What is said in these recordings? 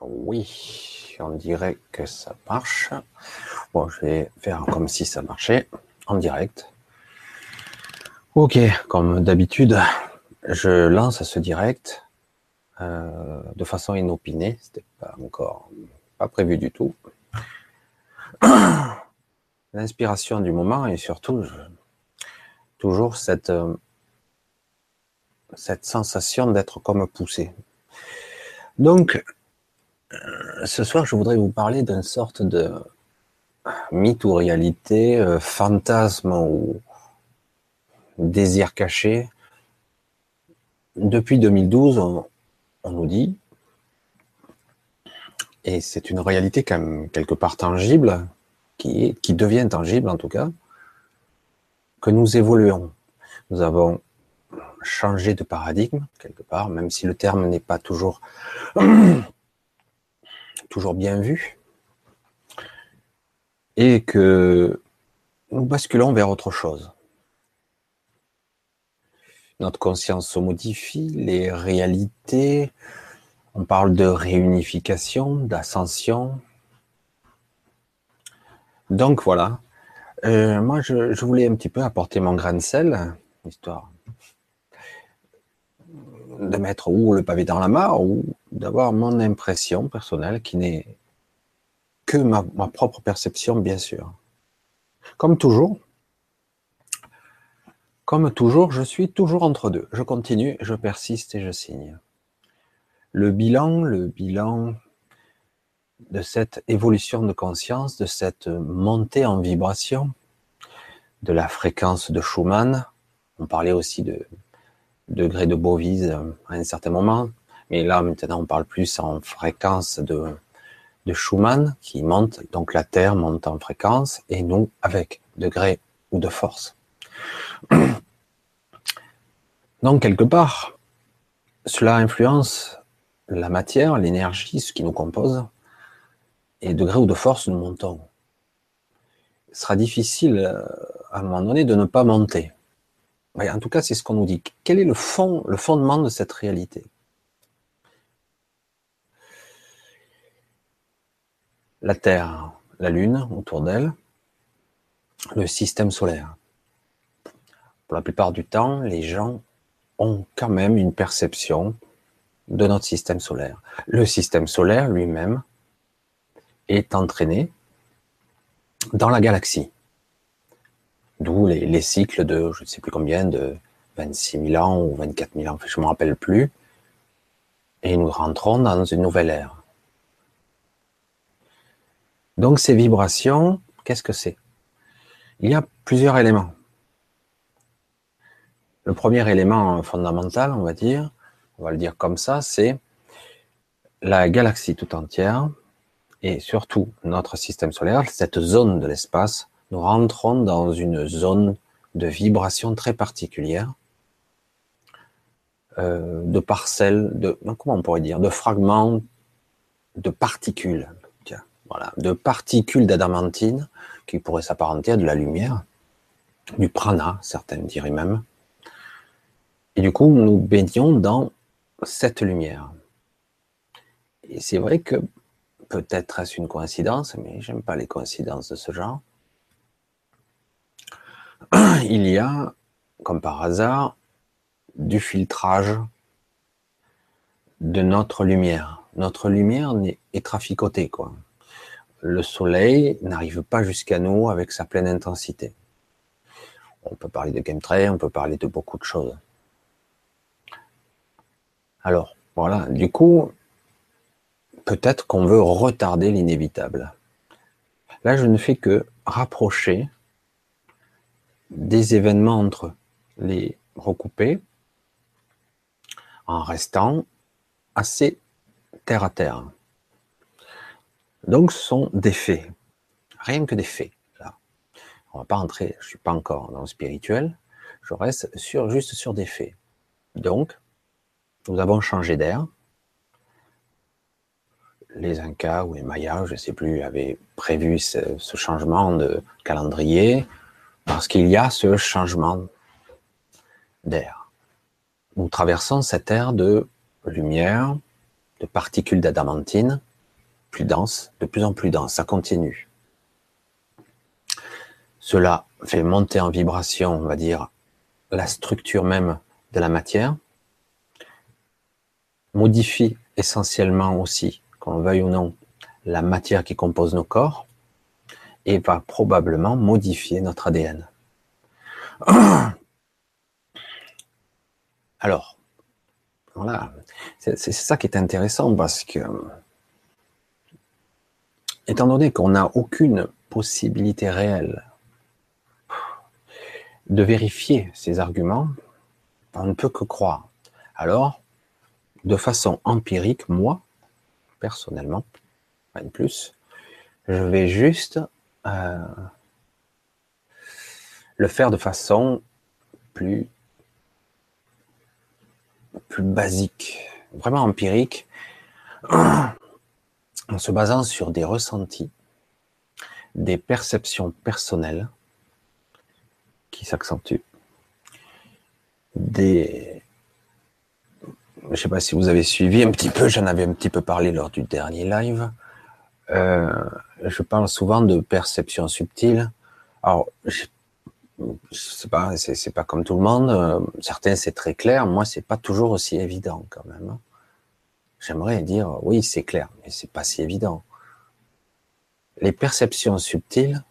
Oui, on dirait que ça marche. Bon, je vais faire comme si ça marchait en direct. Ok, comme d'habitude, je lance ce direct euh, de façon inopinée. C'était pas encore pas prévu du tout. L'inspiration du moment et surtout toujours cette euh, cette sensation d'être comme poussé. Donc, ce soir, je voudrais vous parler d'une sorte de mythe ou réalité, euh, fantasme ou désir caché. Depuis 2012, on, nous dit, et c'est une réalité quand même quelque part tangible, qui devient tangible en tout cas, que nous évoluons. Nous avons changé de paradigme quelque part, même si le terme n'est pas toujours toujours bien vu, et que nous basculons vers autre chose. Notre conscience se modifie, les réalités, on parle de réunification, d'ascension. Donc voilà, euh, moi je, je, voulais un petit peu apporter mon grain de sel, histoire de mettre ou le pavé dans la mare ou d'avoir mon impression personnelle qui n'est que ma, propre perception, bien sûr. Comme toujours, comme toujours, je suis toujours entre deux. Je continue, je persiste et je signe. Le bilan, le bilan de cette évolution de conscience, de cette montée en vibration, de la fréquence de Schumann, on parlait aussi de degré de Bovise à un certain moment. Mais là, maintenant, on parle plus en fréquence de, de Schumann qui monte. Donc la Terre monte en fréquence et nous avec degré ou de force. Donc quelque part, cela influence la matière, l'énergie, ce qui nous compose. Et degré ou de force, nous montons. Ce sera difficile euh, à un moment donné de ne pas monter en tout cas, c'est ce qu'on nous dit. Quel est le fond, le fondement de cette réalité? La Terre, la Lune autour d'elle, le système solaire. Pour la plupart du temps, les gens ont quand même une perception de notre système solaire. Le système solaire lui-même est entraîné dans la galaxie. D'où les, cycles de, je ne sais plus combien, de 26 000 ans ou 24 000 ans, je ne me rappelle plus. Et nous rentrons dans une nouvelle ère. Donc ces vibrations, qu'est-ce que c'est? Il y a plusieurs éléments. Le premier élément fondamental, on va dire, on va le dire comme ça, c'est la galaxie tout entière et surtout notre système solaire, cette zone de l'espace nous rentrons dans une zone de vibration très particulière, euh, de parcelles, de fragments, de particules, de particules d'adamantine qui pourraient s'apparenter à de la lumière, du prana, certains diraient même. Et du coup, nous baignons dans cette lumière. Et c'est vrai que peut-être est-ce une coïncidence, mais j'aime pas les coïncidences de ce genre il y a, comme par hasard, du filtrage de notre lumière. Notre lumière est traficotée, quoi. Le soleil n'arrive pas jusqu'à nous avec sa pleine intensité. On peut parler de chemtrail, on peut parler de beaucoup de choses. Alors, voilà, du coup, peut-être qu'on veut retarder l'inévitable. Là, je ne fais que rapprocher des événements entre les recouper en restant assez terre à terre. Donc ce sont des faits, rien que des faits. Là. On va pas entrer, je suis pas encore dans le spirituel, je reste juste sur des faits. Donc, nous avons changé d'air. Les Incas ou les Mayas, je ne sais plus, avaient prévu ce changement de calendrier parce qu'il y a ce changement d'air. Nous traversons cette ère de lumière, de particules d'adamantine, dense, de plus en plus dense, ça continue. Cela fait monter en vibration, on va dire, la structure même de la matière, modifie essentiellement aussi, qu'on veuille ou non, la matière qui compose nos corps, et va probablement modifier notre ADN. Alors, voilà, c'est ça qui est intéressant parce que, étant donné qu'on n'a aucune possibilité réelle de vérifier ces arguments, on ne peut que croire. Alors, de façon empirique, moi, personnellement, pas de plus, je vais juste euh, le faire de façon plus, plus basique, vraiment empirique, en se basant sur des ressentis, des perceptions personnelles qui s'accentuent, des, je ne sais pas si vous avez suivi un petit peu, j'en avais un petit peu parlé lors du dernier live. Euh, je parle souvent de perception subtile. Alors, je, sais pas, c'est pas comme tout le monde. Euh, certains c'est très clair. Moi, c'est pas toujours aussi évident quand même. J'aimerais dire oui, c'est clair, mais c'est pas si évident. Les perceptions subtiles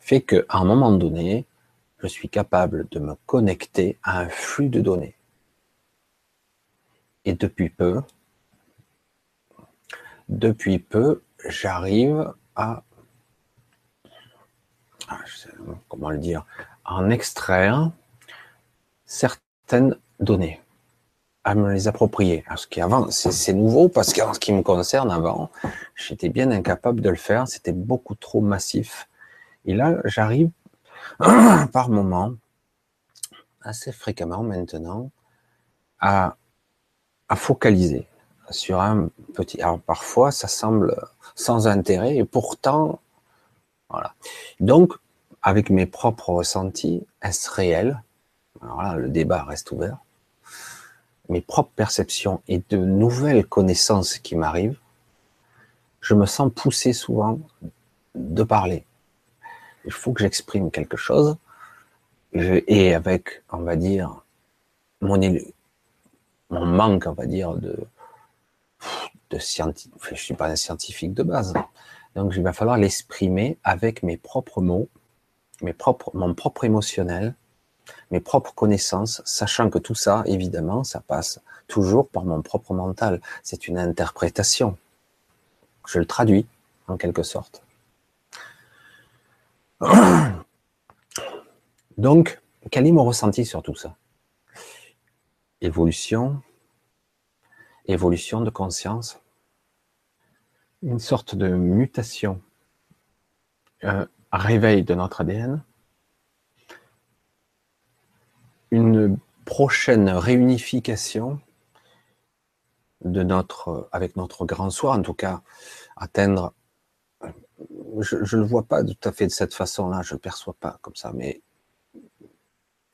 fait qu'à un moment donné, je suis capable de me connecter à un flux de données. Et depuis peu, depuis peu, j'arrive à, ah, comment le dire, en extraire certaines données, à me les approprier. Parce qu'avant, c'est nouveau parce qu'en ce qui me concerne, avant, j'étais bien incapable de le faire. C'était beaucoup trop massif. Et là, j'arrive par moment, assez fréquemment maintenant, à, focaliser sur un petit. Alors parfois, ça semble sans intérêt et pourtant, voilà. Donc, avec mes propres ressentis, est-ce réel? Alors là, le débat reste ouvert. Mes propres perceptions et de nouvelles connaissances qui m'arrivent, je me sens poussé souvent de parler. Il faut que j'exprime quelque chose. Et avec, on va dire, mon, manque, on va dire, de, de scientifique, je suis pas un scientifique de base. Donc, il va falloir l'exprimer avec mes propres mots, mes propres, mon propre émotionnel, mes propres connaissances, sachant que tout ça, évidemment, ça passe toujours par mon propre mental. C'est une interprétation. Je le traduis, en quelque sorte. Donc, quel est mon ressenti sur tout ça? Évolution, évolution de conscience, une sorte de mutation, un réveil de notre ADN, une prochaine réunification avec notre grand soi, en tout cas, atteindre, je ne le vois pas tout à fait de cette façon-là, je ne perçois pas comme ça, mais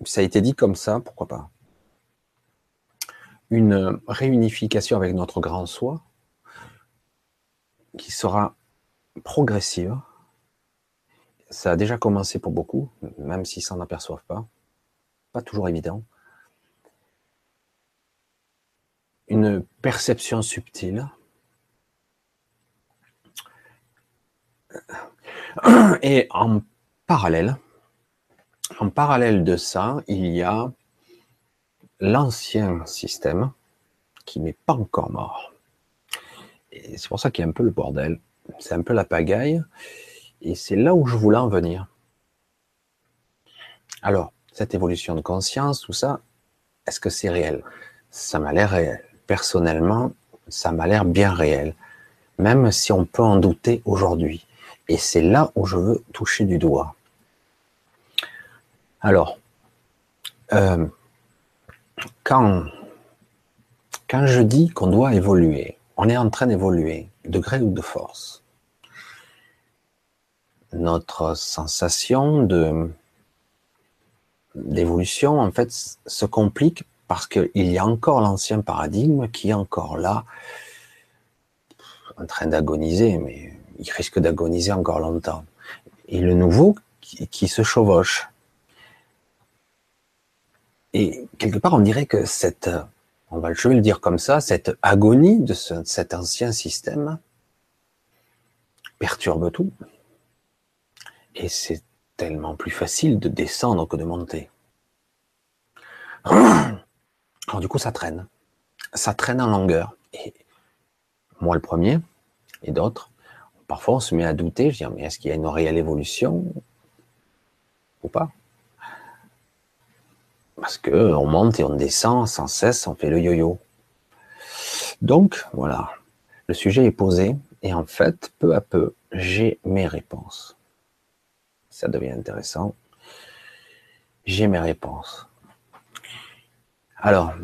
ça a été dit comme ça, pourquoi pas une réunification avec notre grand soi qui sera progressive. Ça a déjà commencé pour beaucoup, même s'ils s'en aperçoivent pas. Pas toujours évident. Une perception subtile. Et en parallèle, en parallèle de ça, il y a l'ancien système qui n'est pas encore mort. Et c'est pour ça qu'il y a un peu le bordel. C'est un peu la pagaille. Et c'est là où je voulais en venir. Alors, cette évolution de conscience, tout ça, est-ce que c'est réel? Ça m'a l'air réel. Personnellement, ça m'a l'air bien réel. Même si on peut en douter aujourd'hui. Et c'est là où je veux toucher du doigt. Alors, euh, quand, quand je dis qu'on doit évoluer, on est en train d'évoluer, de gré ou de force. Notre sensation de d'évolution, en fait, se complique parce qu'il y a encore l'ancien paradigme qui est encore là, en train d'agoniser, mais il risque d'agoniser encore longtemps. Et le nouveau qui, se chevauche. Et quelque part, on dirait que cette, on va, je vais le dire comme ça, cette agonie de cet ancien système perturbe tout. Et c'est tellement plus facile de descendre que de monter. Alors du coup, ça traîne. Ça traîne en longueur. Et moi, le premier, et d'autres, parfois on se met à douter, je dis, mais est-ce qu'il y a une réelle évolution ou pas? Parce que on monte et on descend sans cesse, on fait le yo-yo. Donc, voilà, le sujet est posé, et en fait, peu à peu, j'ai mes réponses. Ça devient intéressant. J'ai mes réponses. Alors,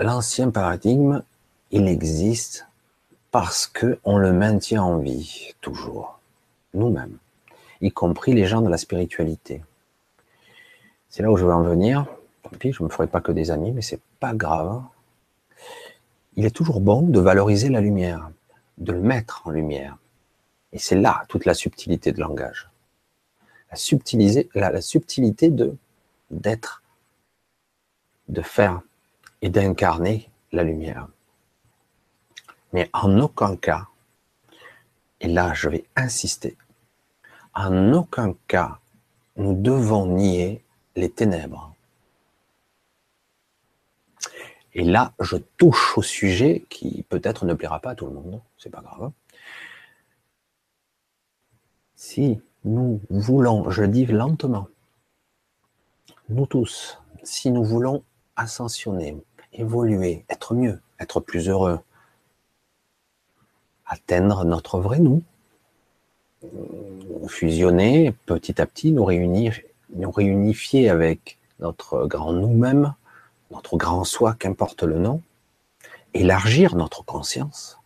l'ancien paradigme, il existe parce que on le maintient en vie toujours, nous-mêmes, y compris les gens de la spiritualité. C'est là où je veux en venir. Tant pis, je ne me ferai pas que des amis, mais c'est pas grave. Il est toujours bon de valoriser la lumière, de le mettre en lumière. Et c'est là toute la subtilité de langage. La, subtilité de d'être, de faire et d'incarner la lumière. Mais en aucun cas, et là je vais insister, en aucun cas nous devons nier les ténèbres. Et là, je touche au sujet qui peut-être ne plaira pas à tout le monde, c'est pas grave. Si nous voulons, je dis lentement, nous tous, si nous voulons ascensionner, évoluer, être mieux, être plus heureux, atteindre notre vrai nous, fusionner petit à petit, nous réunir, nous réunifier avec notre grand nous-mêmes, notre grand soi, qu'importe le nom, élargir notre conscience,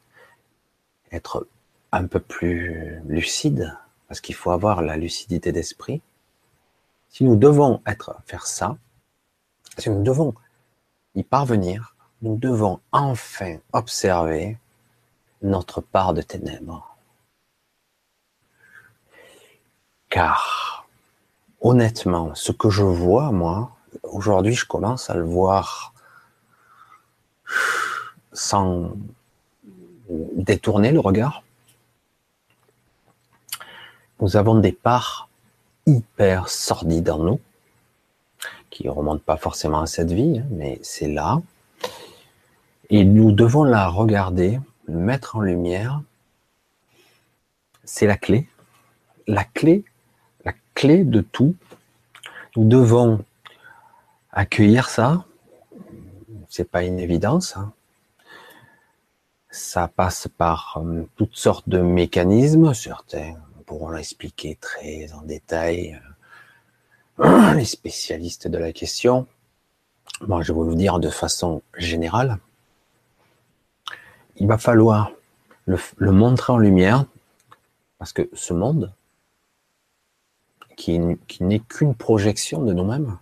être un peu plus lucide, parce qu'il faut avoir la lucidité d'esprit. Si nous devons être, faire ça, si nous devons y parvenir, nous devons enfin observer notre part de ténèbres. Car, honnêtement, ce que je vois, moi, aujourd'hui, je commence à le voir sans détourner le regard. Nous avons des parts hyper sordides en nous, qui ne remontent pas forcément à cette vie, hein, mais c'est là. Et nous devons la regarder, mettre en lumière. C'est la clé. La clé, la clé de tout. Nous devons accueillir ça. C'est pas une évidence. Hein. Ça passe par euh, toutes sortes de mécanismes. Certains pourront l'expliquer très en détail. Euh, les spécialistes de la question. Moi, je vais vous dire de façon générale il va falloir le, montrer en lumière, parce que ce monde, qui, n'est qu'une projection de nous-mêmes,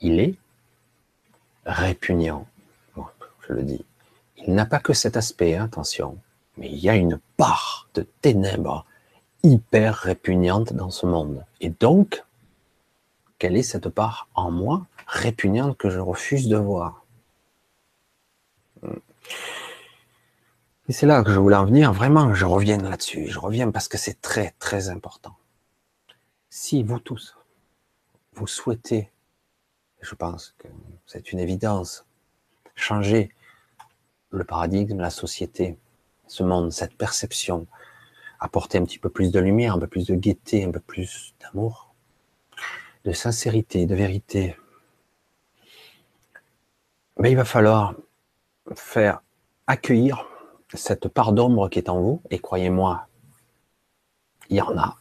il est répugnant. je le dis. Il n'a pas que cet aspect, hein, attention, mais il y a une part de ténèbres hyper répugnante dans ce monde. Et donc, quelle est cette part en moi répugnante que je refuse de voir? Et c'est là que je voulais en venir. Vraiment, je reviens là-dessus. Je reviens parce que c'est très, très important. Si vous tous, vous souhaitez, je pense que c'est une évidence, changer le paradigme, la société, ce monde, cette perception, apporter un petit peu plus de lumière, un peu plus de gaieté, un peu plus d'amour, de sincérité, de vérité, mais il va falloir faire accueillir cette part d'ombre qui est en vous, et croyez-moi, il y en a.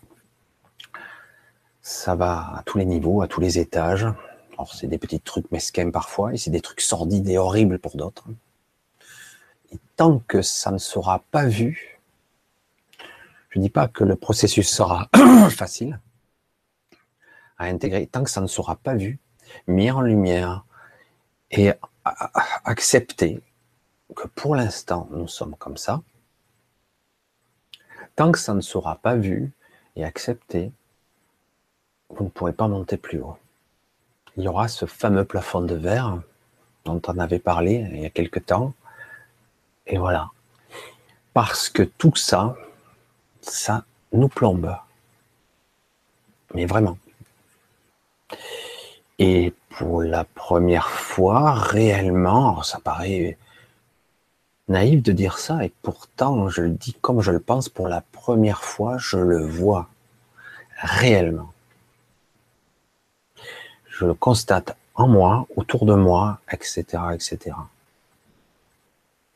Ça va à tous les niveaux, à tous les étages. Alors, c'est des petits trucs mesquins parfois, et c'est des trucs sordides et horribles pour d'autres. Et tant que ça ne sera pas vu, je ne dis pas que le processus sera facile à intégrer, tant que ça ne sera pas vu, mis en lumière et accepté que pour l'instant, nous sommes comme ça, tant que ça ne sera pas vu et accepté, vous ne pourrez pas monter plus haut. Il y aura ce fameux plafond de verre dont on avait parlé il y a quelque temps. Et voilà. Parce que tout ça, ça nous plombe. Mais vraiment. Et pour la première fois, réellement, ça paraît naïf de dire ça, et pourtant, je le dis comme je le pense, pour la première fois, je le vois réellement. Je le constate en moi, autour de moi, etc., etc.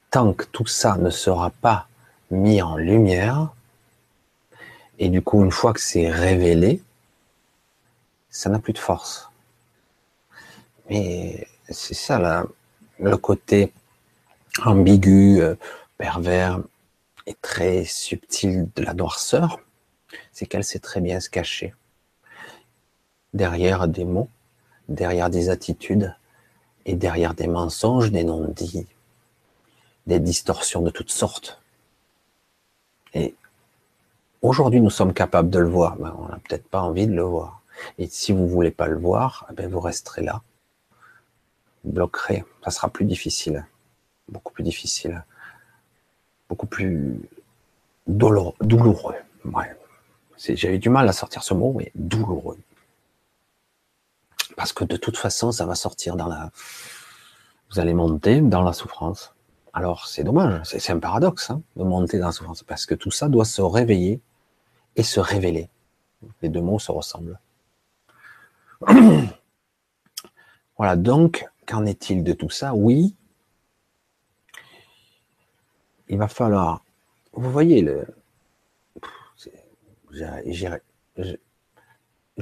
Tant que tout ça ne sera pas mis en lumière, et du coup, une fois que c'est révélé, ça n'a plus de force. Mais c'est ça, là, le côté ambigu, euh, pervers et très subtil de la noirceur, c'est qu'elle sait très bien se cacher derrière des mots, derrière des attitudes et derrière des mensonges, des non-dits, des distorsions de toutes sortes. Et aujourd'hui, nous sommes capables de le voir, mais on n'a peut-être pas envie de le voir. Et si vous voulez pas le voir, eh vous resterez là, vous bloquerez, ça sera plus difficile beaucoup plus difficile, beaucoup plus douloureux. douloureux. Ouais. J'avais du mal à sortir ce mot, mais douloureux. Parce que de toute façon, ça va sortir dans la. Vous allez monter dans la souffrance. Alors c'est dommage, c'est un paradoxe hein, de monter dans la souffrance, parce que tout ça doit se réveiller et se révéler. Les deux mots se ressemblent. voilà, donc, qu'en est-il de tout ça? Oui, il va falloir. Vous voyez, le, je,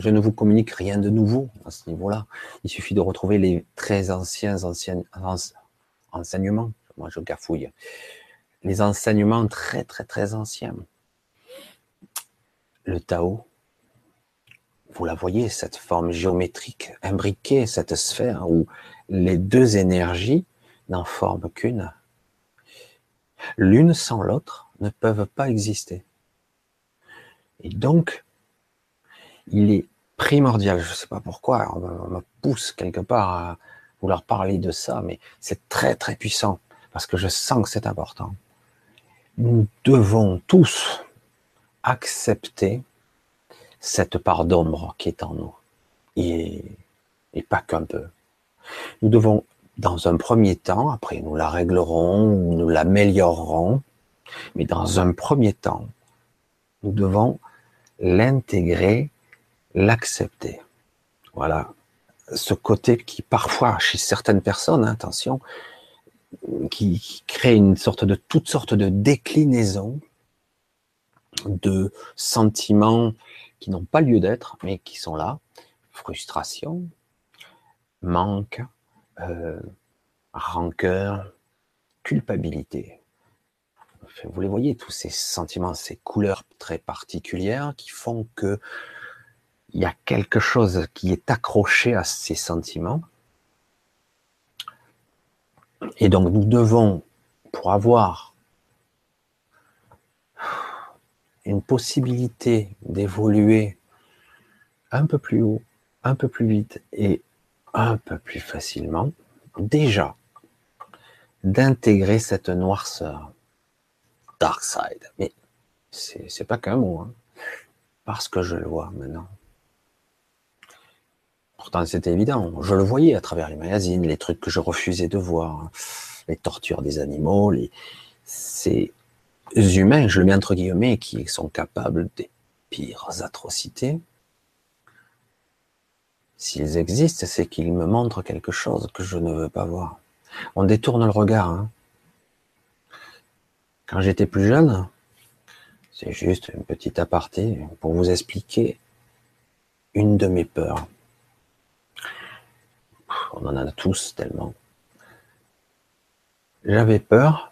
ne vous communique rien de nouveau à ce niveau-là. Il suffit de retrouver les très anciens, anciens enseignements. Moi, je gafouille. Les enseignements très, très, très anciens. Le Tao, vous la voyez, cette forme géométrique imbriquée, cette sphère où les deux énergies n'en forment qu'une. L'une sans l'autre ne peuvent pas exister. Et donc, il est primordial, je ne sais pas pourquoi, on me pousse quelque part à vouloir parler de ça, mais c'est très très puissant, parce que je sens que c'est important. Nous devons tous accepter cette part d'ombre qui est en nous, et, pas qu'un peu. Nous devons dans un premier temps, après nous la réglerons, nous l'améliorerons, mais dans un premier temps, nous devons l'intégrer, l'accepter. Voilà. Ce côté qui parfois, chez certaines personnes, hein, attention, qui crée une sorte de toutes sortes de déclinaisons de sentiments qui n'ont pas lieu d'être, mais qui sont là. Frustration, manque, euh, rancœur, culpabilité. Vous les voyez, tous ces sentiments, ces couleurs très particulières qui font que il y a quelque chose qui est accroché à ces sentiments. Et donc nous devons, pour avoir une possibilité d'évoluer un peu plus haut, un peu plus vite et un peu plus facilement, déjà, d'intégrer cette noirceur. Dark side. Mais c'est pas qu'un mot, hein, parce que je le vois maintenant. Pourtant, c'était évident. Je le voyais à travers les magazines, les trucs que je refusais de voir, les tortures des animaux, les... ces humains, je le mets entre guillemets, qui sont capables des pires atrocités, S'ils existent, c'est qu'ils me montrent quelque chose que je ne veux pas voir. On détourne le regard. Hein. Quand j'étais plus jeune, c'est juste une petite aparté pour vous expliquer une de mes peurs. On en a tous tellement. J'avais peur.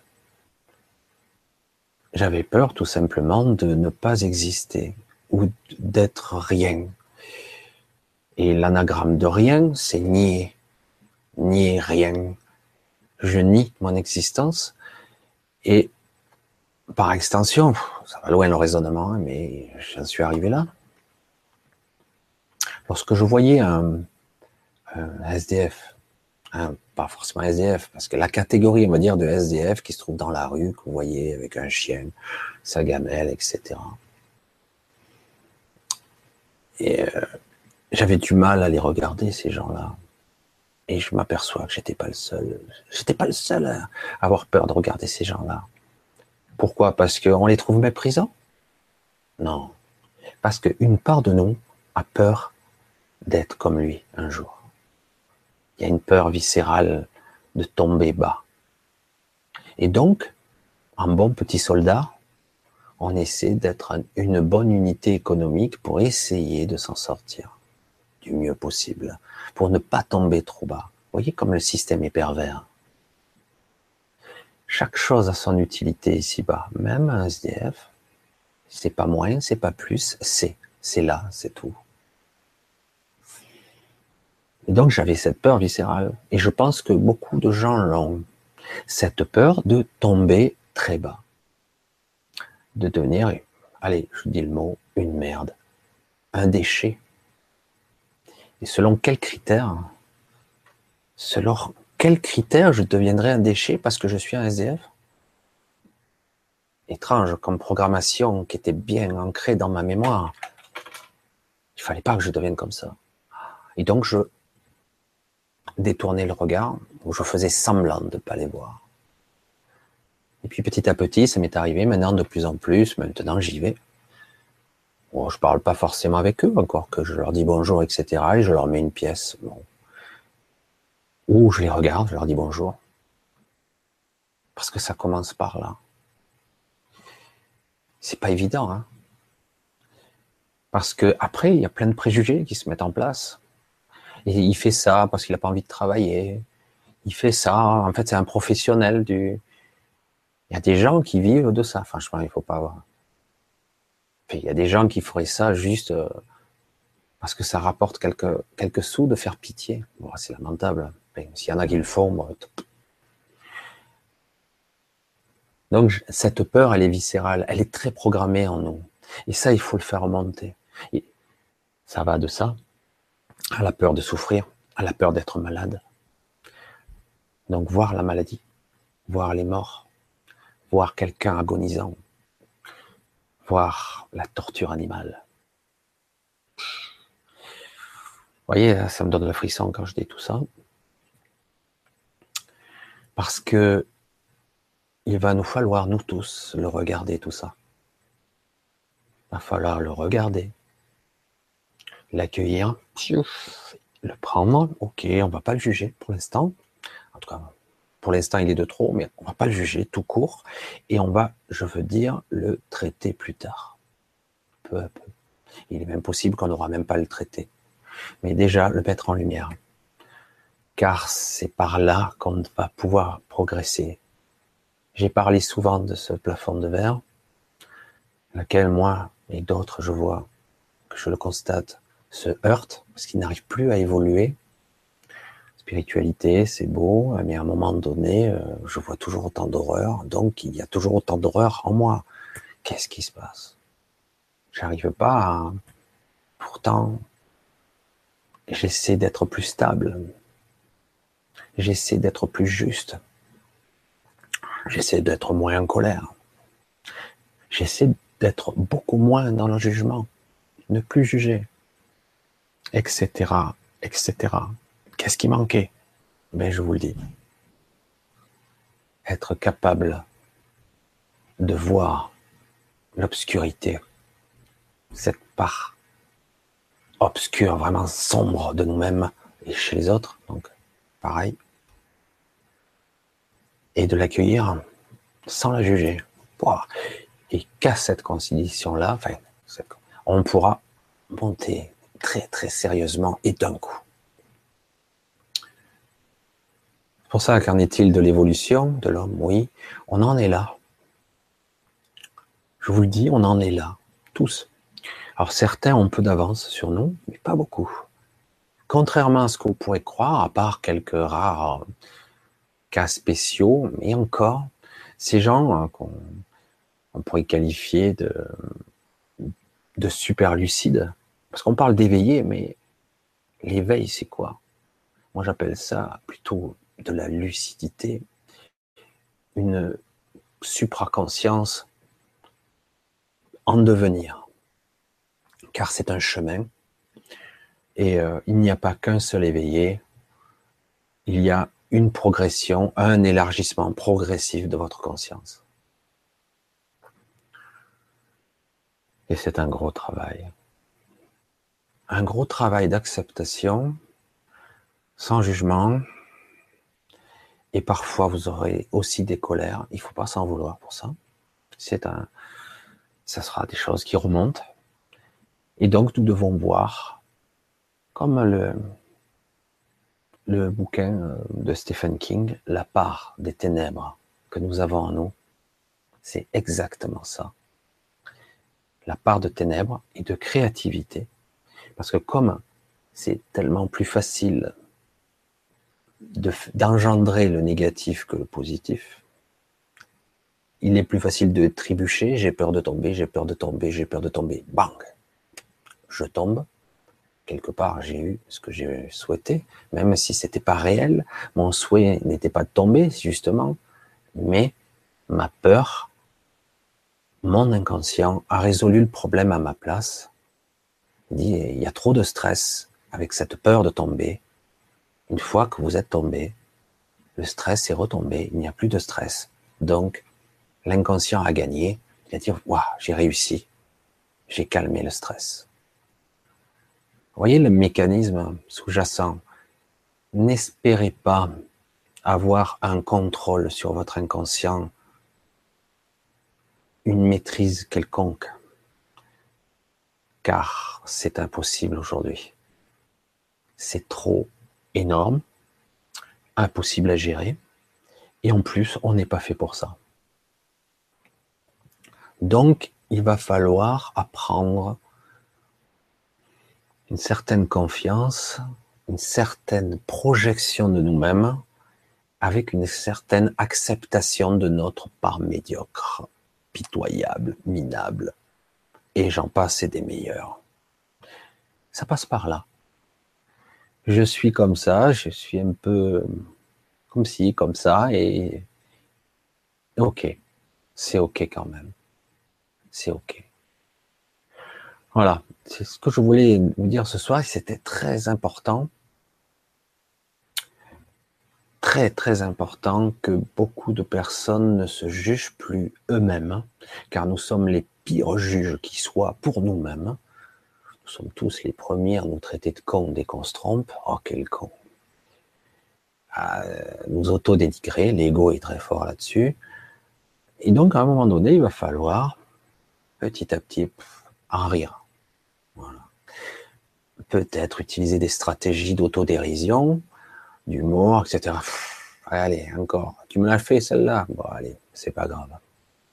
J'avais peur tout simplement de ne pas exister ou d'être rien. Et l'anagramme de rien, c'est nier. Nier rien. Je nie mon existence. Et par extension, ça va loin le raisonnement, hein, mais j'en suis arrivé là. Lorsque je voyais un, SDF, pas forcément SDF, parce que la catégorie, on va dire, de SDF qui se trouve dans la rue, que vous voyez avec un chien, sa gamelle, etc. Et euh, j'avais du mal à les regarder, ces gens-là. Et je m'aperçois que j'étais pas le seul. J'étais pas le seul à avoir peur de regarder ces gens-là. Pourquoi? Parce qu'on les trouve méprisants? Non. Parce qu'une part de nous a peur d'être comme lui un jour. Il y a une peur viscérale de tomber bas. Et donc, en bon petit soldat, on essaie d'être une bonne unité économique pour essayer de s'en sortir du mieux possible, pour ne pas tomber trop bas. Vous voyez comme le système est pervers. Chaque chose a son utilité ici-bas. Même un SDF, c'est pas moins, c'est pas plus, c'est, c'est là, c'est tout. Et donc j'avais cette peur viscérale. Et je pense que beaucoup de gens l'ont. Cette peur de tomber très bas. De devenir, allez, je dis le mot, une merde. Un déchet. Et selon quels critères? Selon quels critères je deviendrai un déchet parce que je suis un SDF Étrange comme programmation qui était bien ancrée dans ma mémoire. Il fallait pas que je devienne comme ça. Et donc je détournais le regard, ou je faisais semblant de ne pas les voir. Et puis petit à petit, ça m'est arrivé, maintenant de plus en plus, maintenant j'y vais. Bon, je parle pas forcément avec eux encore, que je leur dis bonjour, etc. Et je leur mets une pièce. Bon, ou je les regarde, je leur dis bonjour. Parce que ça commence par là. C'est pas évident, hein. Parce que après, il y a plein de préjugés qui se mettent en place. Et il fait ça parce qu'il n'a pas envie de travailler. Il fait ça, en fait, c'est un professionnel du. Il y a des gens qui vivent de ça. Franchement, il faut pas avoir. il y a des gens qui feraient ça juste euh, parce que ça rapporte quelques, quelques sous de faire pitié. Bon, c'est lamentable. S'il y en a qui le font, donc cette peur, elle est viscérale, elle est très programmée en nous. Et ça, il faut le faire monter. ça va de ça à la peur de souffrir, à la peur d'être malade. Donc voir la maladie, voir les morts, voir quelqu'un agonisant, voir la torture animale. Vous voyez, ça me donne le frisson quand je dis tout ça. Parce que il va nous falloir, nous tous, le regarder tout ça. Il va falloir le regarder, l'accueillir, le prendre, ok, on va pas le juger pour l'instant. En tout cas, pour l'instant, il est de trop, mais on va pas le juger tout court. Et on va, je veux dire, le traiter plus tard. Peu à peu. Il est même possible qu'on n'aura même pas le traiter. Mais déjà, le mettre en lumière car c'est par là qu'on va pouvoir progresser. J'ai parlé souvent de ce plafond de verre, lequel moi et d'autres, je vois, que je le constate, se heurte, parce qu'il n'arrive plus à évoluer. Spiritualité, c'est beau, mais à un moment donné, euh, je vois toujours autant d'horreur, donc il y a toujours autant d'horreur en moi. Qu'est-ce qui se passe? J'arrive pas à... Pourtant, j'essaie d'être plus stable, J'essaie d'être plus juste. J'essaie d'être moins en colère. J'essaie d'être beaucoup moins dans le jugement, ne plus juger, etc., etc. Qu'est-ce qui manquait? Ben, je vous le dis. Être capable de voir l'obscurité, cette part obscure, vraiment sombre de nous-mêmes et chez les autres, donc pareil, et de l'accueillir sans la juger. Et qu'à cette condition-là, enfin, on pourra monter très très sérieusement et d'un coup. Pour ça, qu'en est-il de l'évolution de l'homme? Oui, on en est là. Je vous le dis, on en est là, tous. Alors certains ont peu d'avance sur nous, mais pas beaucoup. Contrairement à ce que vous pourrez croire, à part quelques rares cas spéciaux, mais encore, ces gens, euh, on pourrait qualifier de, super lucide. Parce qu'on parle d'éveillé, mais l'éveil, c'est quoi? Moi, j'appelle ça plutôt de la lucidité, une supraconscience en devenir. Car c'est un chemin. Et euh, il n'y a pas qu'un seul éveillé. Il y a une progression, un élargissement progressif de votre conscience. Et c'est un gros travail. Un gros travail d'acceptation, sans jugement. Et parfois, vous aurez aussi des colères. Il ne faut pas s'en vouloir pour ça. C'est un, ça sera des choses qui remontent. Et donc, nous devons voir, comme le, le bouquin euh, de Stephen King, La part des ténèbres que nous avons en nous. C'est exactement ça la part de ténèbres et de créativité. Parce que comme c'est tellement plus facile d'engendrer le négatif que le positif, il est plus facile de trébucher, j'ai peur de tomber, j'ai peur de tomber, j'ai peur de tomber, bang, je tombe. Quelque part, j'ai eu ce que j'ai souhaité, même si c'était pas réel. Mon souhait n'était pas de tomber, justement, mais ma peur mon inconscient a résolu le problème à ma place. Il dit, il y a trop de stress avec cette peur de tomber. Une fois que vous êtes tombé, le stress est retombé, il n'y a plus de stress. Donc, l'inconscient a gagné. Il a dit, waouh, j'ai réussi. J'ai calmé le stress. Vous voyez le mécanisme sous-jacent. N'espérez pas avoir un contrôle sur votre inconscient une maîtrise quelconque, car c'est impossible aujourd'hui. C'est trop énorme, impossible à gérer, et en plus, on n'est pas fait pour ça. Donc, il va falloir apprendre une certaine confiance, une certaine projection de nous-mêmes, avec une certaine acceptation de notre part médiocre pitoyable, minable, et j'en passe des meilleurs. Ça passe par là. Je suis comme ça, je suis un peu comme ci, comme ça, et ok, c'est ok quand même. C'est ok. Voilà, c'est ce que je voulais vous dire ce soir, c'était très important très très important que beaucoup de personnes ne se jugent plus eux-mêmes, car nous sommes les pires juges qui soient pour nous-mêmes. Nous sommes tous les premiers à nous traiter de cons dès qu'on se trompe. Oh, quel con À nous auto-dénigrer, l'ego est très fort là-dessus. Et donc, à un moment donné, il va falloir petit à petit en rire. Voilà. Peut-être utiliser des stratégies d'autodérision, d'humour, etc. allez, encore. Tu me l'as fait celle-là Bon, allez, c'est pas grave.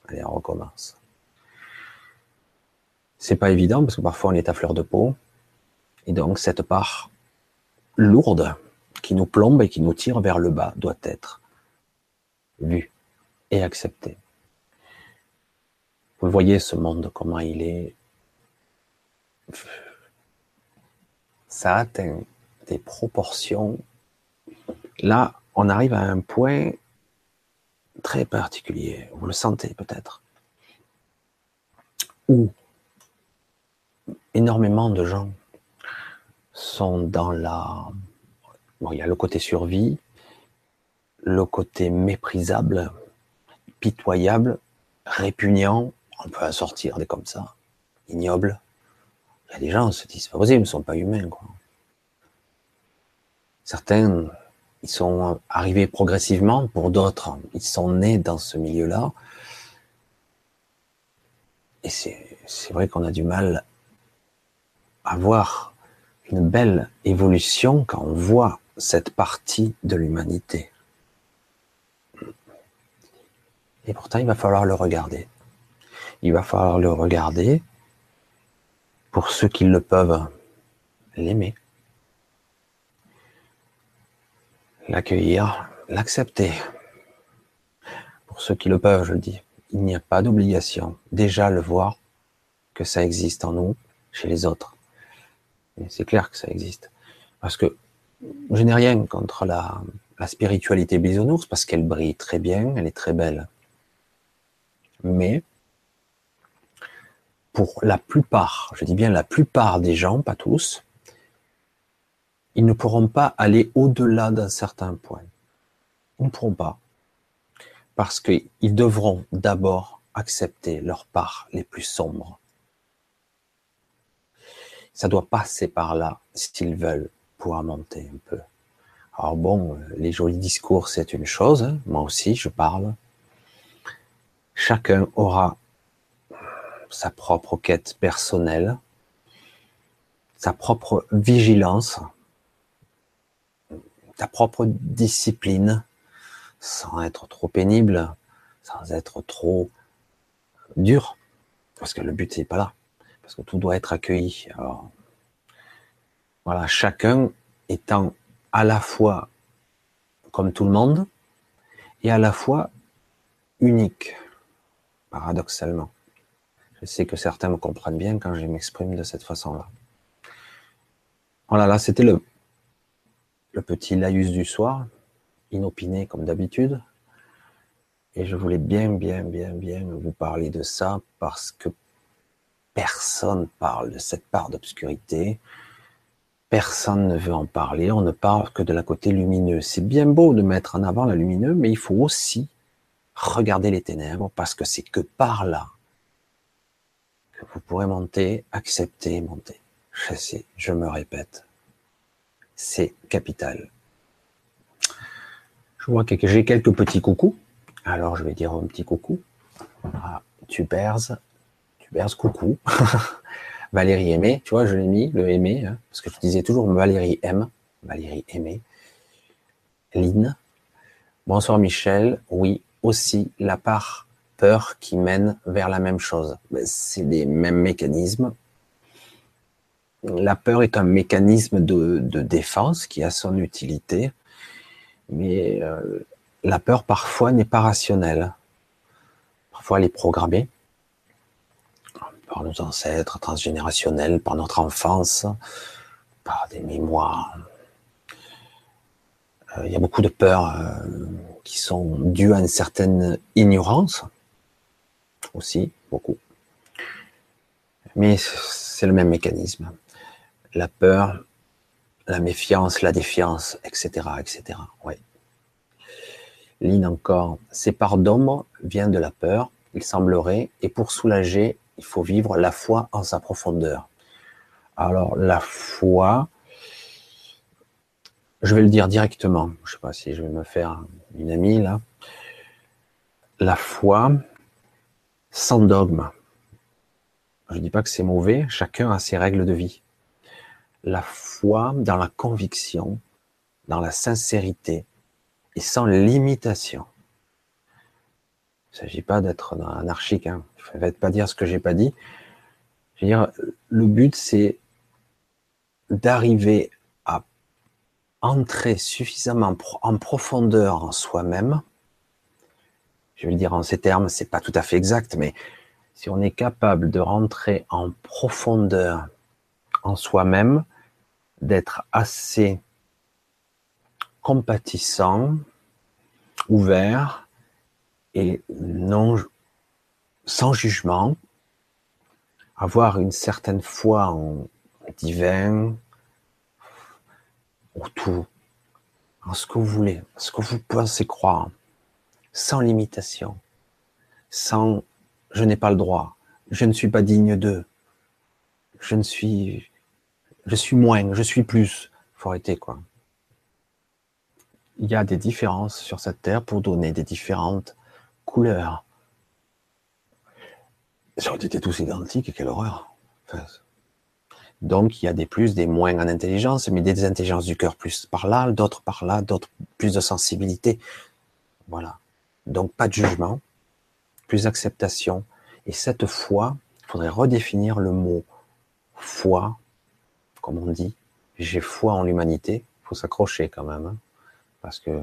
Allez, on recommence. C'est pas évident parce que parfois on est à fleur de peau. Et donc cette part lourde qui nous plombe et qui nous tire vers le bas doit être vue et acceptée. Vous voyez ce monde, comment il est. Ça atteint des proportions Là, on arrive à un point très particulier. Vous le sentez peut-être. Énormément de gens sont dans la... Bon, il y a le côté survie, le côté méprisable, pitoyable, répugnant, on peut en sortir des comme ça, ignoble. Il y a des gens, qui se disent, c'est pas possible, ils ne sont pas humains, quoi. Certains ils sont arrivés progressivement, pour d'autres, ils sont nés dans ce milieu-là. Et c'est vrai qu'on a du mal à voir une belle évolution quand on voit cette partie de l'humanité. Et pourtant, il va falloir le regarder. Il va falloir le regarder pour ceux qui le peuvent, l'aimer. l'accueillir, l'accepter. Pour ceux qui le peuvent, je dis. il n'y a pas d'obligation. Déjà le voir, que ça existe en nous, chez les autres. C'est clair que ça existe. Parce que je n'ai rien contre la, spiritualité bisounours, parce qu'elle brille très bien, elle est très belle. Mais, pour la plupart, je dis bien la plupart des gens, pas tous, ils ne pourront pas aller au-delà d'un certain point. Ils ne pourront pas. Parce qu'ils devront d'abord accepter leurs parts les plus sombres. Ça doit passer par là s'ils veulent pouvoir monter un peu. Alors bon, les jolis discours, c'est une chose. Hein. Moi aussi, je parle. Chacun aura sa propre quête personnelle, sa propre vigilance, ta propre discipline, sans être trop pénible, sans être trop dur, parce que le but c'est pas là, parce que tout doit être accueilli. Alors, voilà, chacun étant à la fois comme tout le monde et à la fois unique, paradoxalement. Je sais que certains me comprennent bien quand je m'exprime de cette façon-là. Voilà, là c'était le, le petit laïus du soir, inopiné comme d'habitude. Et je voulais bien, bien, bien, bien vous parler de ça parce que personne parle de cette part d'obscurité. Personne ne veut en parler. On ne parle que de la côté lumineux. C'est bien beau de mettre en avant la lumineux, mais il faut aussi regarder les ténèbres parce que c'est que par là que vous pourrez monter, accepter, monter. Je sais, je me répète. C'est capital. Je vois que j'ai quelques petits coucous. Alors, je vais dire un petit coucou. Ah, Tubers, Tubers, coucou. Valérie Aimé, tu vois, je l'ai mis, le Aimé, hein, parce que je disais toujours Valérie M. Valérie Aimé. Lynn. Bonsoir Michel. Oui, aussi la part peur qui mène vers la même chose. Ben, c'est des mêmes mécanismes. La peur est un mécanisme de, de défense qui a son utilité mais euh, la peur parfois n'est pas rationnelle. Parfois elle est programmée par nos ancêtres transgénérationnels, par notre enfance, par des mémoires. Euh, il y a beaucoup de peurs euh, qui sont dues à une certaine ignorance, aussi, beaucoup. Mais c'est le même mécanisme. La peur la méfiance, la défiance, etc., etc. Oui. Encore, ces parts d'ombre viennent de la peur, il semblerait, et pour soulager, il faut vivre la foi en sa profondeur. Alors la foi, je vais le dire directement, je ne sais pas si je vais me faire une amie là. La foi sans dogme. Je ne dis pas que c'est mauvais, chacun a ses règles de vie la foi dans la conviction, dans la sincérité et sans limitation. Il ne s'agit pas d'être anarchique. Hein. Ne vais pas dire ce que j'ai pas dit. Je veux dire, le but c'est d'arriver à entrer suffisamment en profondeur en soi-même. Je vais le dire en ces termes, c'est pas tout à fait exact, mais si on est capable de rentrer en profondeur en soi-même, d'être assez compatissant, ouvert et non sans jugement, avoir une certaine foi en divin, en tout, en ce que vous voulez, ce que vous pensez croire, sans limitation, sans je n'ai pas le droit, je ne suis pas digne d'eux, je ne suis, je suis moins, je suis plus. Faut arrêter, quoi. Il y a des différences sur cette terre pour donner des différentes couleurs. Si on était tous identiques, quelle horreur. donc, il y a des plus, des moins en intelligence, mais des intelligences du cœur plus par là, d'autres par là, d'autres plus de sensibilité. Voilà. Donc, pas de jugement, plus d'acceptation. Et cette foi, il faudrait redéfinir le mot foi, comme on dit. J'ai foi en l'humanité. Il faut s'accrocher quand même, hein, parce que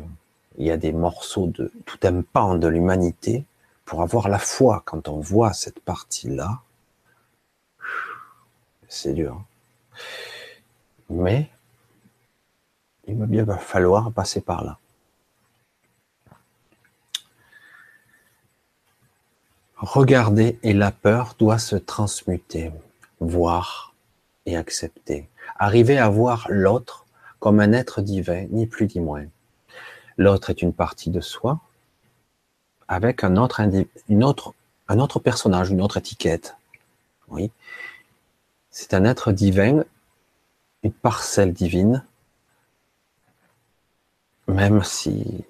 il y a des morceaux de tout un pan de l'humanité pour avoir la foi quand on voit cette partie-là, c'est dur. Mais il va bien falloir passer par là. Regarder et la peur doit se transmuter, voir et accepter. Arriver à voir l'autre comme un être divin, ni plus ni moins. L'autre est une partie de soi, avec un autre, une autre, un autre personnage, une autre étiquette. Oui. C'est un être divin, une parcelle divine, même si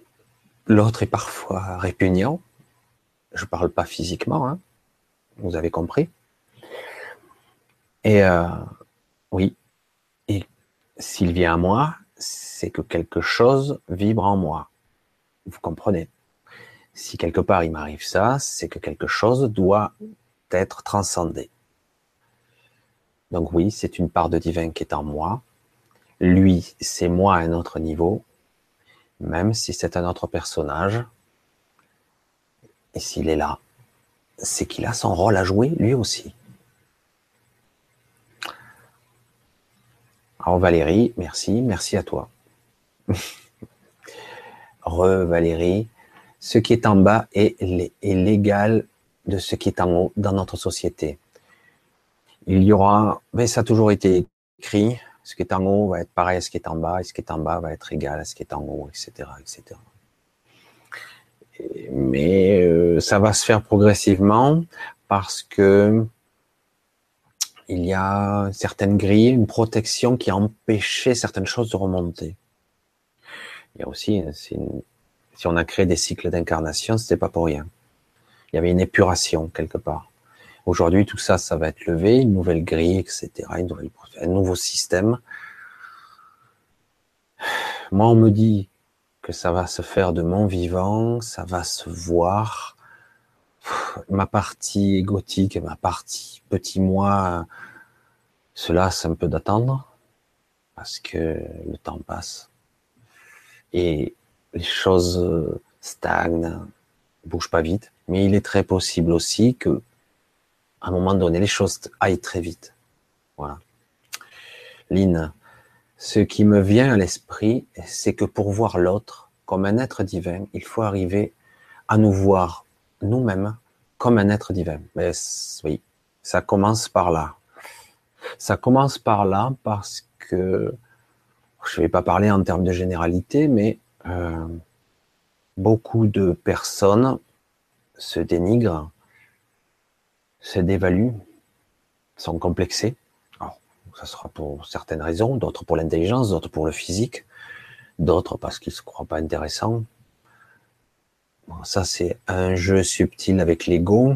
l'autre est parfois répugnant. Je parle pas physiquement, hein. vous avez compris. Et euh, oui, et s'il vient à moi, c'est que quelque chose vibre en moi. Vous comprenez Si quelque part il m'arrive ça, c'est que quelque chose doit être transcendé. Donc oui, c'est une part de divin qui est en moi. Lui, c'est moi à un autre niveau, même si c'est un autre personnage. Et s'il est là, c'est qu'il a son rôle à jouer lui aussi. Alors Valérie, merci, merci à toi. Re Valérie, ce qui est en bas est, l'égal de ce qui est en haut dans notre société. Il y aura, mais ça a toujours été écrit, ce qui est en haut va être pareil à ce qui est en bas, et ce qui est en bas va être égal à ce qui est en haut, etc. etc. Mais euh, ça va se faire progressivement parce que il y a certaines grilles, une protection qui a empêché certaines choses de remonter. Il y a aussi, si on a créé des cycles d'incarnation, c'était pas pour rien. Il y avait une épuration quelque part. Aujourd'hui, tout ça, ça va être levé, une nouvelle grille, etc., une nouvelle, un nouveau système. Moi, on me dit que ça va se faire de mon vivant, ça va se voir. Ma partie égotique, ma partie petit moi, cela, c'est un peu d'attendre parce que le temps passe et les choses stagnent, bougent pas vite. Mais il est très possible aussi que à un moment donné, les choses aillent très vite. Voilà. Lynn, ce qui me vient à l'esprit, c'est que pour voir l'autre comme un être divin, il faut arriver à nous voir nous-mêmes comme un être divin. Mais oui, ça commence par là. Ça commence par là parce que je ne vais pas parler en termes de généralité, mais euh, beaucoup de personnes se dénigrent se dévaluent, sont complexés. Alors, ça sera pour certaines raisons, d'autres pour l'intelligence, d'autres pour le physique, d'autres parce qu'ils se croient pas intéressants. Bon, ça, c'est un jeu subtil avec l'ego.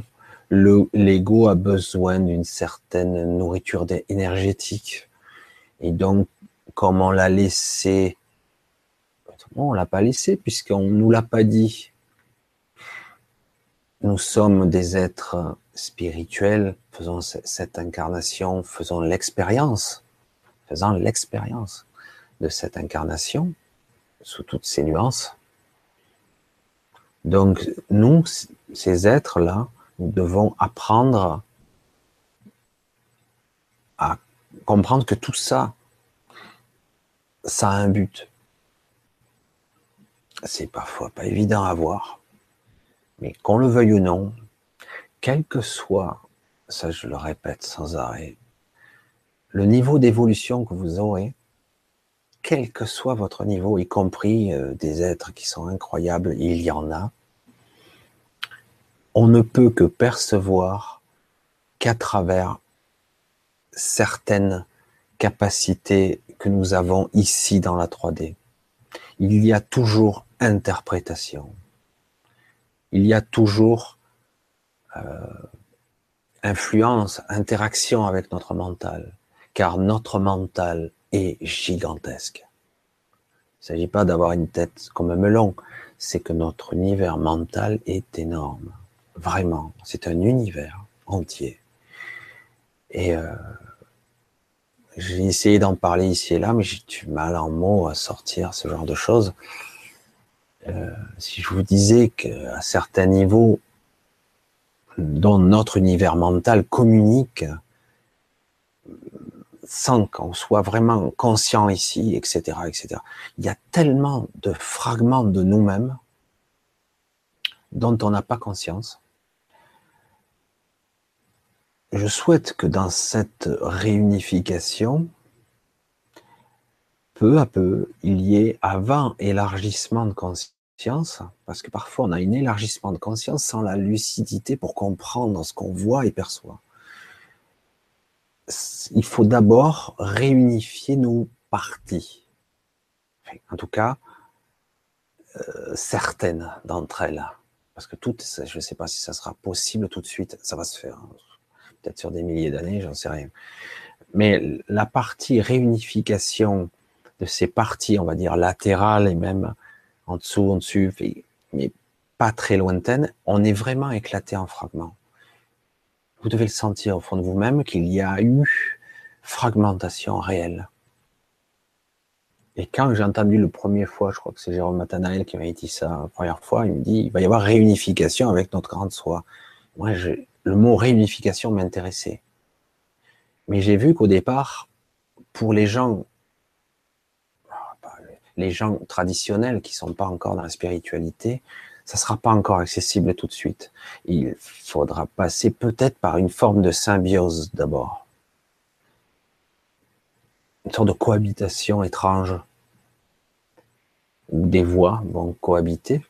L'ego a besoin d'une certaine nourriture énergétique. Et donc, comme on l'a laissé, on l'a pas laissé puisqu'on nous l'a pas dit. Nous sommes des êtres spirituel, faisons cette incarnation, faisons l'expérience, faisons l'expérience de cette incarnation sous toutes ses nuances. Donc, nous, ces êtres-là, nous devons apprendre à comprendre que tout ça, ça a un but. C'est parfois pas évident à voir, mais qu'on le veuille ou non, quel que soit, ça je le répète sans arrêt, le niveau d'évolution que vous aurez, quel que soit votre niveau, y compris euh, des êtres qui sont incroyables, il y en a, on ne peut que percevoir qu'à travers certaines capacités que nous avons ici dans la 3D. Il y a toujours interprétation. Il y a toujours euh, influence, interaction avec notre mental, car notre mental est gigantesque. Il ne s'agit pas d'avoir une tête comme un melon, c'est que notre univers mental est énorme. Vraiment, c'est un univers entier. Et euh, j'ai essayé d'en parler ici et là, mais j'ai du mal en mots à sortir ce genre de choses. Euh, si je vous disais qu'à certains niveaux, dont notre univers mental communique sans qu'on soit vraiment conscient ici, etc., etc. Il y a tellement de fragments de nous-mêmes dont on n'a pas conscience. Je souhaite que dans cette réunification, peu à peu, il y ait avant élargissement de conscience, parce que parfois on a un élargissement de conscience sans la lucidité pour comprendre ce qu'on voit et perçoit il faut d'abord réunifier nos parties. En tout cas, euh, certaines d'entre elles. Parce que toutes, je ne sais pas si ça sera possible tout de suite. Ça va se faire. Hein. Peut-être sur des milliers d'années, j'en sais rien. Mais la partie réunification de ces parties, on va dire latérales et même en dessous, en dessus, mais pas très lointaines, on est vraiment éclaté en fragments vous devez le sentir au fond de vous-même qu'il y a eu fragmentation réelle. Et quand j'ai entendu le premier fois, je crois que c'est Jérôme Matanael qui m'a dit ça la première fois, il me dit il va y avoir réunification avec notre grande soi. Moi, le mot réunification m'intéressait. Mais j'ai vu qu'au départ, pour les gens, les gens traditionnels qui sont pas encore dans la spiritualité, ça sera pas encore accessible tout de suite. Il faudra passer peut-être par une forme de symbiose d'abord. Une sorte de cohabitation étrange où des voix vont cohabiter.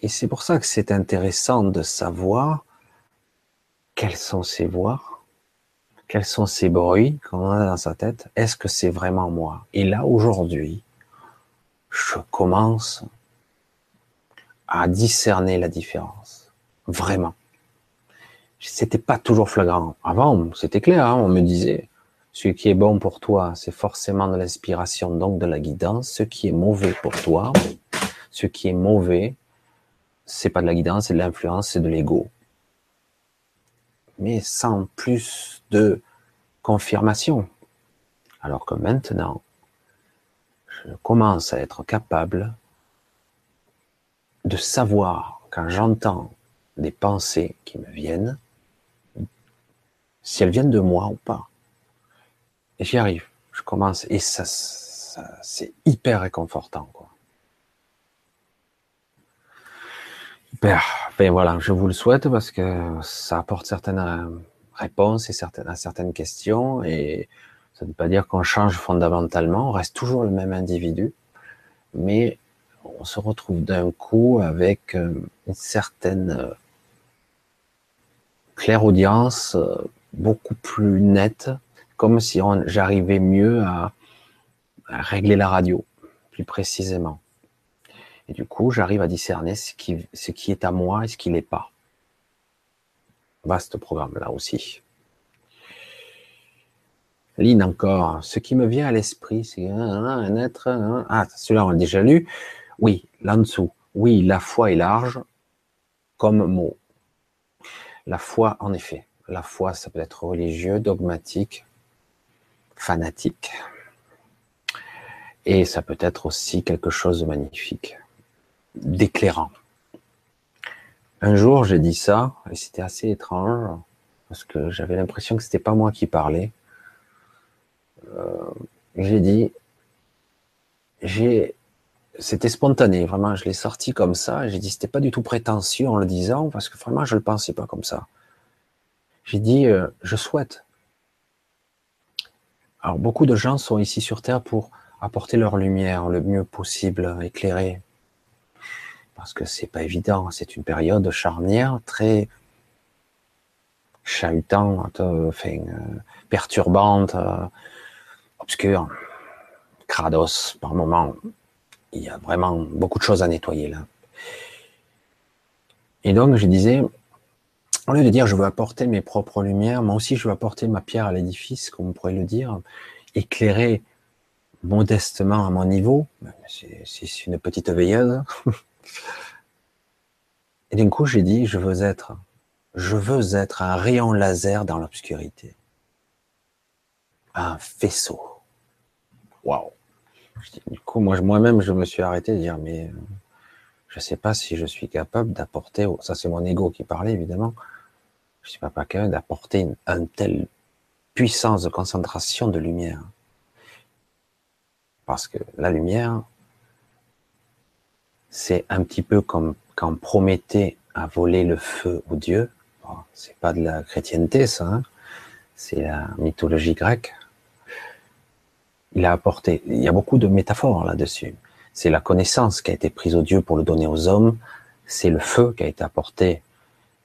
Et c'est pour ça que c'est intéressant de savoir quelles sont ces voix, quels sont ces bruits qu'on a dans sa tête. Est-ce que c'est vraiment moi? Et là, aujourd'hui, je commence à discerner la différence. Vraiment. C'était pas toujours flagrant. Avant, c'était clair, hein, on me disait, ce qui est bon pour toi, c'est forcément de l'inspiration, donc de la guidance. Ce qui est mauvais pour toi, ce qui est mauvais, c'est pas de la guidance, c'est de l'influence, c'est de l'ego. Mais sans plus de confirmation. Alors que maintenant, je commence à être capable de savoir quand j'entends des pensées qui me viennent, si elles viennent de moi ou pas. Et j'y arrive. Je commence et ça, c'est hyper réconfortant, quoi. Hyper. Ben voilà, je vous le souhaite parce que ça apporte certaines réponses et certaines, à certaines questions et ça ne veut pas dire qu'on change fondamentalement, on reste toujours le même individu, mais on se retrouve d'un coup avec euh, une certaine euh, clairaudience euh, beaucoup plus nette, comme si j'arrivais mieux à, régler la radio, plus précisément. Et du coup, j'arrive à discerner ce qui, ce qui est à moi et ce qui n'est pas. Vaste programme là aussi. Line encore. Ce qui me vient à l'esprit, c'est un, être. ah, celui-là, on l'a déjà lu. Oui, là dessous. Oui, la foi est large comme mot. La foi, en effet. La foi, ça peut être religieux, dogmatique, fanatique. Et ça peut être aussi quelque chose de magnifique, d'éclairant. Un jour, j'ai dit ça, et c'était assez étrange, parce que j'avais l'impression que c'était pas moi qui parlais. Euh, j'ai dit, j'ai c'était spontané, vraiment, je l'ai sorti comme ça. J'ai dit, c'était pas du tout prétentieux en le disant, parce que vraiment, je le pensais pas comme ça. J'ai dit, euh, je souhaite. Alors, beaucoup de gens sont ici sur Terre pour apporter leur lumière le mieux possible, éclairer. Parce que c'est pas évident, c'est une période charnière très chahutante, enfin, euh, perturbante, euh, obscure, crados par moments il y a vraiment beaucoup de choses à nettoyer là. Et donc, je disais, au lieu de dire je veux apporter mes propres lumières, moi aussi je veux apporter ma pierre à l'édifice, comme on pourrait le dire, éclairer modestement à mon niveau, c'est une petite veilleuse. Et d'un coup, j'ai dit, je veux être, je veux être un rayon laser dans l'obscurité. Un faisceau. Waouh. Du coup, moi, moi-même, je me suis arrêté de dire, mais euh, Je ne sais pas si je suis capable d'apporter, ça c'est mon ego qui parlait évidemment, je ne suis pas capable d'apporter une, telle puissance de concentration de lumière. Parce que la lumière, c'est un petit peu comme quand Prométhée a volé le feu aux dieux. c'est pas de la chrétienté, ça. Hein. c'est la mythologie grecque. Il a apporté. Il y a beaucoup de métaphores là-dessus. C'est la connaissance qui a été prise aux dieux pour le donner aux hommes. C'est le feu qui a été apporté,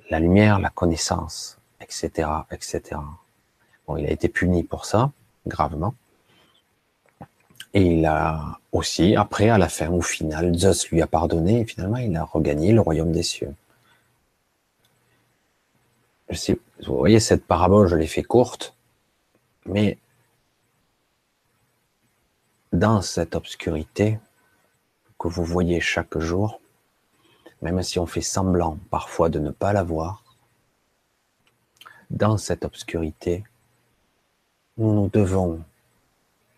la lumière, la connaissance, etc., etc. Bon, il a été puni pour ça, gravement. Et il a aussi, après, à la fin, au final, Zeus lui a pardonné et finalement, il a regagné le royaume des cieux. Vous voyez, cette parabole, je l'ai fait courte, mais dans cette obscurité que vous voyez chaque jour, même si on fait semblant parfois de ne pas la voir, dans cette obscurité, nous nous devons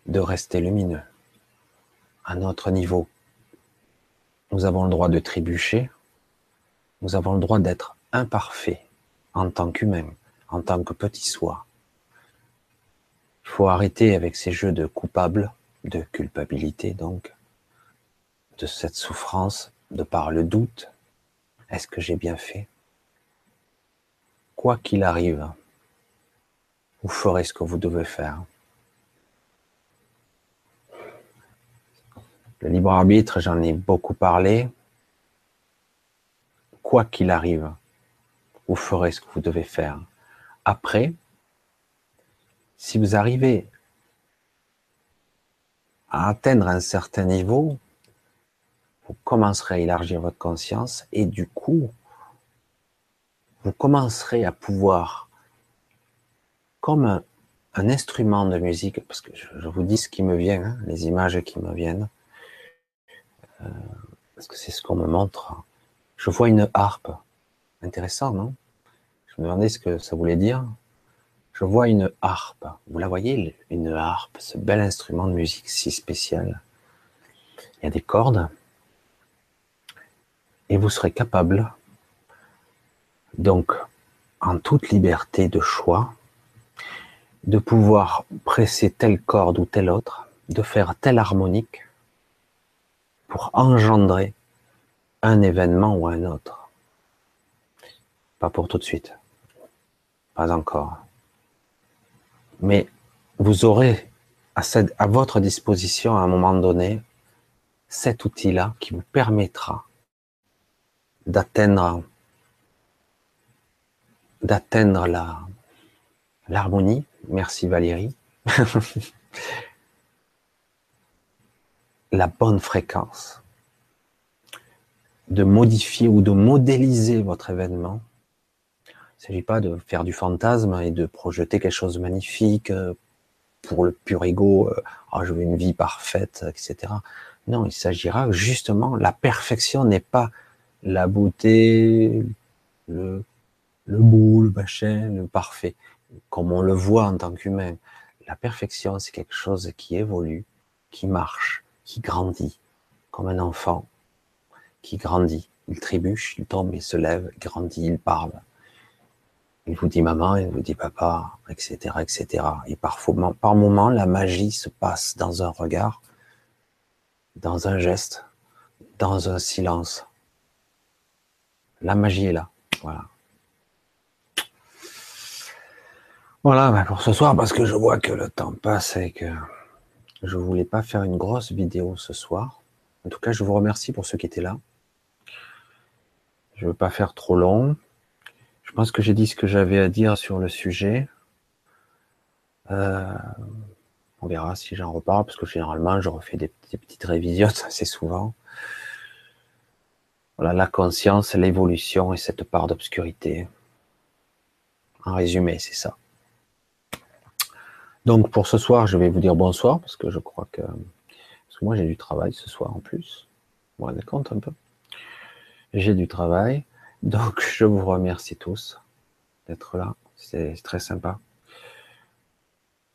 de rester lumineux à notre niveau. Nous avons le droit de trébucher, nous avons le droit d'être imparfaits en tant qu'humain, en tant que petit soi. Il faut arrêter avec ces jeux de coupable, de culpabilité donc, de cette souffrance de par le doute. Est-ce que j'ai bien fait? Quoi qu'il arrive, vous ferez ce que vous devez faire. Le libre arbitre, j'en ai beaucoup parlé. Quoi qu'il arrive, vous ferez ce que vous devez faire. Après, si vous arrivez à atteindre un certain niveau, vous commencerez à élargir votre conscience et du coup, vous commencerez à pouvoir, comme un, instrument de musique, parce que je, vous dis ce qui me vient, hein, les images qui me viennent, euh, parce que c'est ce qu'on me montre. Je vois une harpe. Intéressant, non? Je me demandais ce que ça voulait dire. Je vois une harpe. Vous la voyez, une harpe, ce bel instrument de musique si spécial. Il y a des cordes. Et vous serez capable, donc, en toute liberté de choix, de pouvoir presser telle corde ou telle autre, de faire telle harmonique, pour engendrer un événement ou un autre. Pas pour tout de suite. Pas encore. Mais vous aurez à, votre disposition à un moment donné cet outil-là qui vous permettra d'atteindre l'harmonie. Merci Valérie. la bonne fréquence, de modifier ou de modéliser votre événement. Il ne s'agit pas de faire du fantasme et de projeter quelque chose de magnifique euh, pour le pur ego, euh, oh, je veux une vie parfaite, etc. Non, il s'agira justement, la perfection n'est pas la beauté, le, le beau, le machin, le parfait, comme on le voit en tant qu'humain. La perfection, c'est quelque chose qui évolue, qui marche, qui grandit, comme un enfant qui grandit. Il trébuche, il tombe, il se lève, il grandit, il parle. Il vous dit maman, il vous dit papa, etc., etc. Et parfois, par moments, la magie se passe dans un regard, dans un geste, dans un silence. La magie est là. Voilà. Voilà ben, pour ce soir, parce que je vois que le temps passe et que je voulais pas faire une grosse vidéo ce soir. En tout cas, je vous remercie pour ceux qui étaient là. Je veux pas faire trop long. Je pense que j'ai dit ce que j'avais à dire sur le sujet. Euh, on verra si j'en reparle, parce que généralement, je refais des, petites révisions assez souvent. Voilà, la conscience, l'évolution et cette part d'obscurité. En résumé, c'est ça. Donc pour ce soir, je vais vous dire bonsoir parce que je crois que parce que moi j'ai du travail ce soir en plus. Vous vous compte un peu? J'ai du travail, donc je vous remercie tous d'être là. C'est très sympa.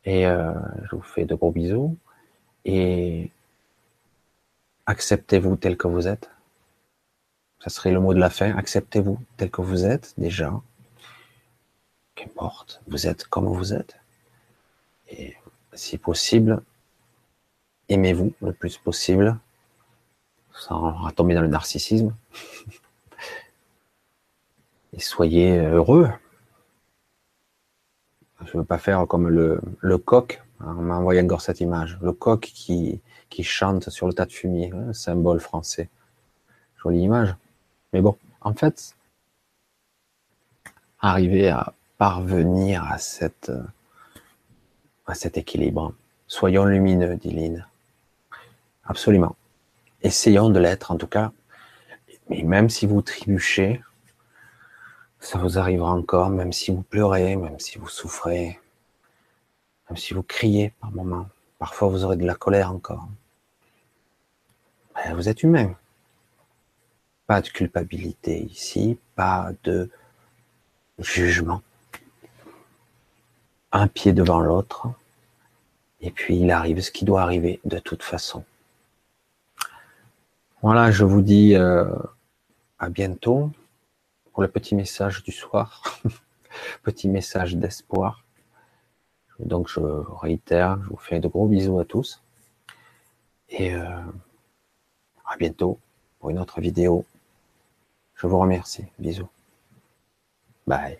Et euh, je vous fais de gros bisous et acceptez-vous tel que vous êtes. Ça serait le mot de la fin. Acceptez-vous tel que vous êtes déjà. Qu'importe, vous êtes comme vous êtes. Et si possible, aimez-vous le plus possible, sans tomber dans le narcissisme. Soyez heureux. Je ne veux pas faire comme le, coq. Hein, on m'a envoyé encore cette image. Le coq qui, chante sur le tas de fumier, un symbole français. Jolie image. Mais bon, en fait, arriver à parvenir à cette à cet équilibre. Soyons lumineux, dit Lynn. Absolument. Essayons de l'être, en tout cas. Mais même si vous trébuchez, ça vous arrivera encore, même si vous pleurez, même si vous souffrez, même si vous criez par moments. Parfois, vous aurez de la colère encore. Ben, vous êtes humain. Pas de culpabilité ici, pas de jugement. Un pied devant l'autre, et puis il arrive ce qui doit arriver de toute façon. Voilà, je vous dis euh, à bientôt pour le petit message du soir, petit message d'espoir. Donc je réitère, je vous fais de gros bisous à tous et euh, à bientôt pour une autre vidéo. Je vous remercie. Bisous. Bye.